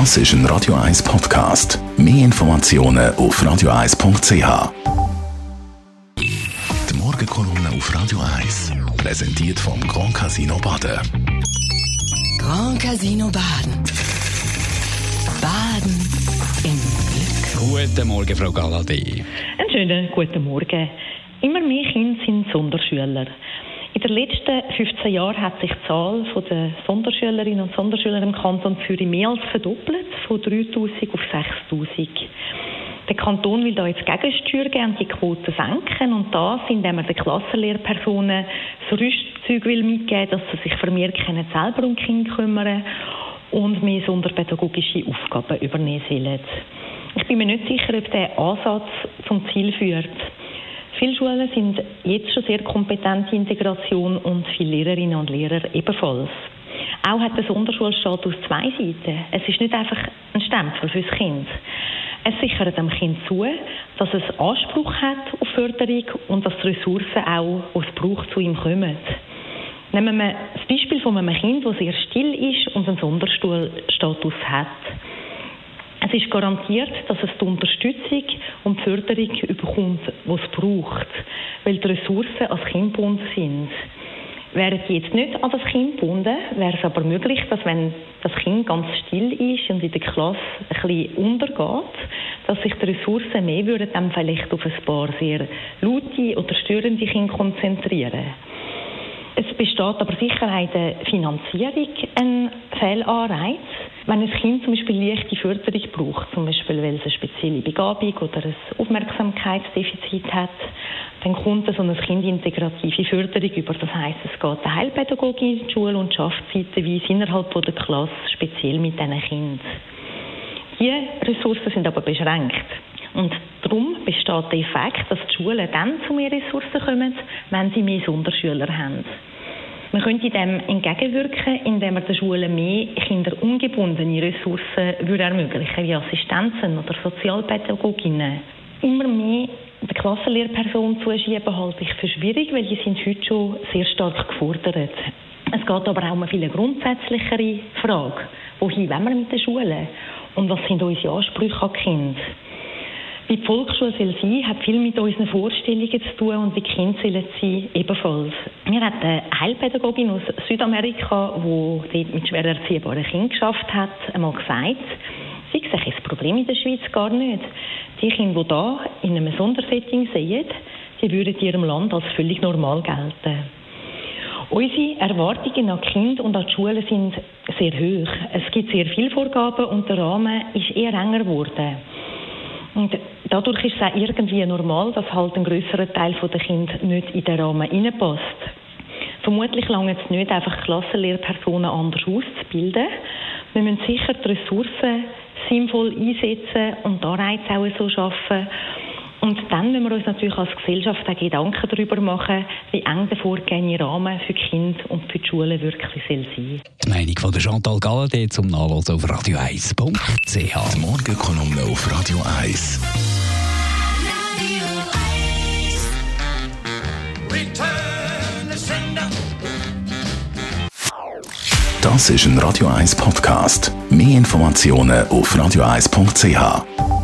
Das ist ein Radio 1 Podcast. Mehr Informationen auf radio1.ch. Die Morgenkolumne auf Radio 1 präsentiert vom Grand Casino Baden. Grand Casino Baden. Baden im Glück. Guten Morgen, Frau Galadé. Einen schönen guten Morgen. Immer mehr Kinder sind Sonderschüler. In den letzten 15 Jahren hat sich die Zahl der Sonderschülerinnen und Sonderschüler im Kanton Zürich mehr als verdoppelt, von 3000 auf 6000. Der Kanton will da jetzt Gegensteuer geben und die Quote senken und das, indem er den Klassenlehrpersonen das Rüstzeug will mitgeben, dass sie sich vermehrt können selber um Kinder kümmern und mehr sonderpädagogische Aufgaben übernehmen sollen. Ich bin mir nicht sicher, ob der Ansatz zum Ziel führt. Viele Schulen sind jetzt schon sehr kompetente Integration und viele Lehrerinnen und Lehrer ebenfalls. Auch hat der Sonderschulstatus zwei Seiten. Es ist nicht einfach ein Stempel fürs Kind. Es sichert dem Kind zu, dass es Anspruch hat auf Förderung und dass die Ressourcen auch, die es braucht, zu ihm kommen. Nehmen wir das Beispiel von einem Kind, das sehr still ist und einen Sonderstuhlstatus hat. Es ist garantiert, dass es die Unterstützung und die Förderung bekommt, die es braucht, weil die Ressourcen als Kind gebunden sind. Wären die jetzt nicht an das Kind gebunden, wäre es aber möglich, dass wenn das Kind ganz still ist und in der Klasse ein bisschen untergeht, dass sich die Ressourcen mehr würden dann vielleicht auf ein paar sehr laute oder störende Kinder konzentrieren. Es besteht aber sicher in der Finanzierung ein Fehlanreiz. Wenn ein Kind zum Beispiel leichte Förderung braucht, zum Beispiel weil es eine spezielle Begabung oder ein Aufmerksamkeitsdefizit hat, dann kommt so ein Kind integrative Förderung über. Das heißt, es geht eine Heilpädagogin in die Schule und schafft zeitweise innerhalb der Klasse speziell mit diesen Kindern. Diese Ressourcen sind aber beschränkt. Und darum besteht der Effekt, dass die Schulen dann zu mehr Ressourcen kommen, wenn sie mehr Sonderschüler haben. Man könnte dem entgegenwirken, indem man den Schulen mehr kinderungebundene Ressourcen würde ermöglichen, wie Assistenzen oder Sozialpädagoginnen. Immer mehr der Klassenlehrperson zuschieben halte ich für schwierig, weil die sind heute schon sehr stark gefordert. Es geht aber auch um eine viel grundsätzlichere Frage. Wohin wollen wir mit den Schulen? Und was sind unsere Ansprüche an die Kinder? Wie die Volksschule soll sein, hat viel mit unseren Vorstellungen zu tun und wie die Kinder sollen sein ebenfalls. Wir hatten eine Heilpädagogin aus Südamerika, die dort mit schwer erziehbaren Kindern geschafft hat, einmal gesagt, sie sehe das Problem in der Schweiz gar nicht. Die Kinder, die hier in einem Sondersetting sehen, die würden ihrem Land als völlig normal gelten. Unsere Erwartungen an die Kinder und an die Schulen sind sehr hoch. Es gibt sehr viele Vorgaben und der Rahmen ist eher enger geworden. Und dadurch ist es auch irgendwie normal, dass halt ein größerer Teil der Kinder nicht in den Rahmen hineinpasst. Vermutlich lange es nicht, einfach Klassenlehrpersonen anders auszubilden. Wir müssen sicher die Ressourcen sinnvoll einsetzen und Anreize auch so schaffen. Und dann müssen wir uns natürlich als Gesellschaft auch Gedanken darüber machen, wie eng der vorgegebene Rahmen für die Kinder und für die Schulen wirklich soll sein Die Meinung von Chantal Galladay zum Nachlesen auf radio1.ch. Die Morgenkolumne auf Radio 1. Das ist ein Radio 1 Podcast. Mehr Informationen auf radio1.ch.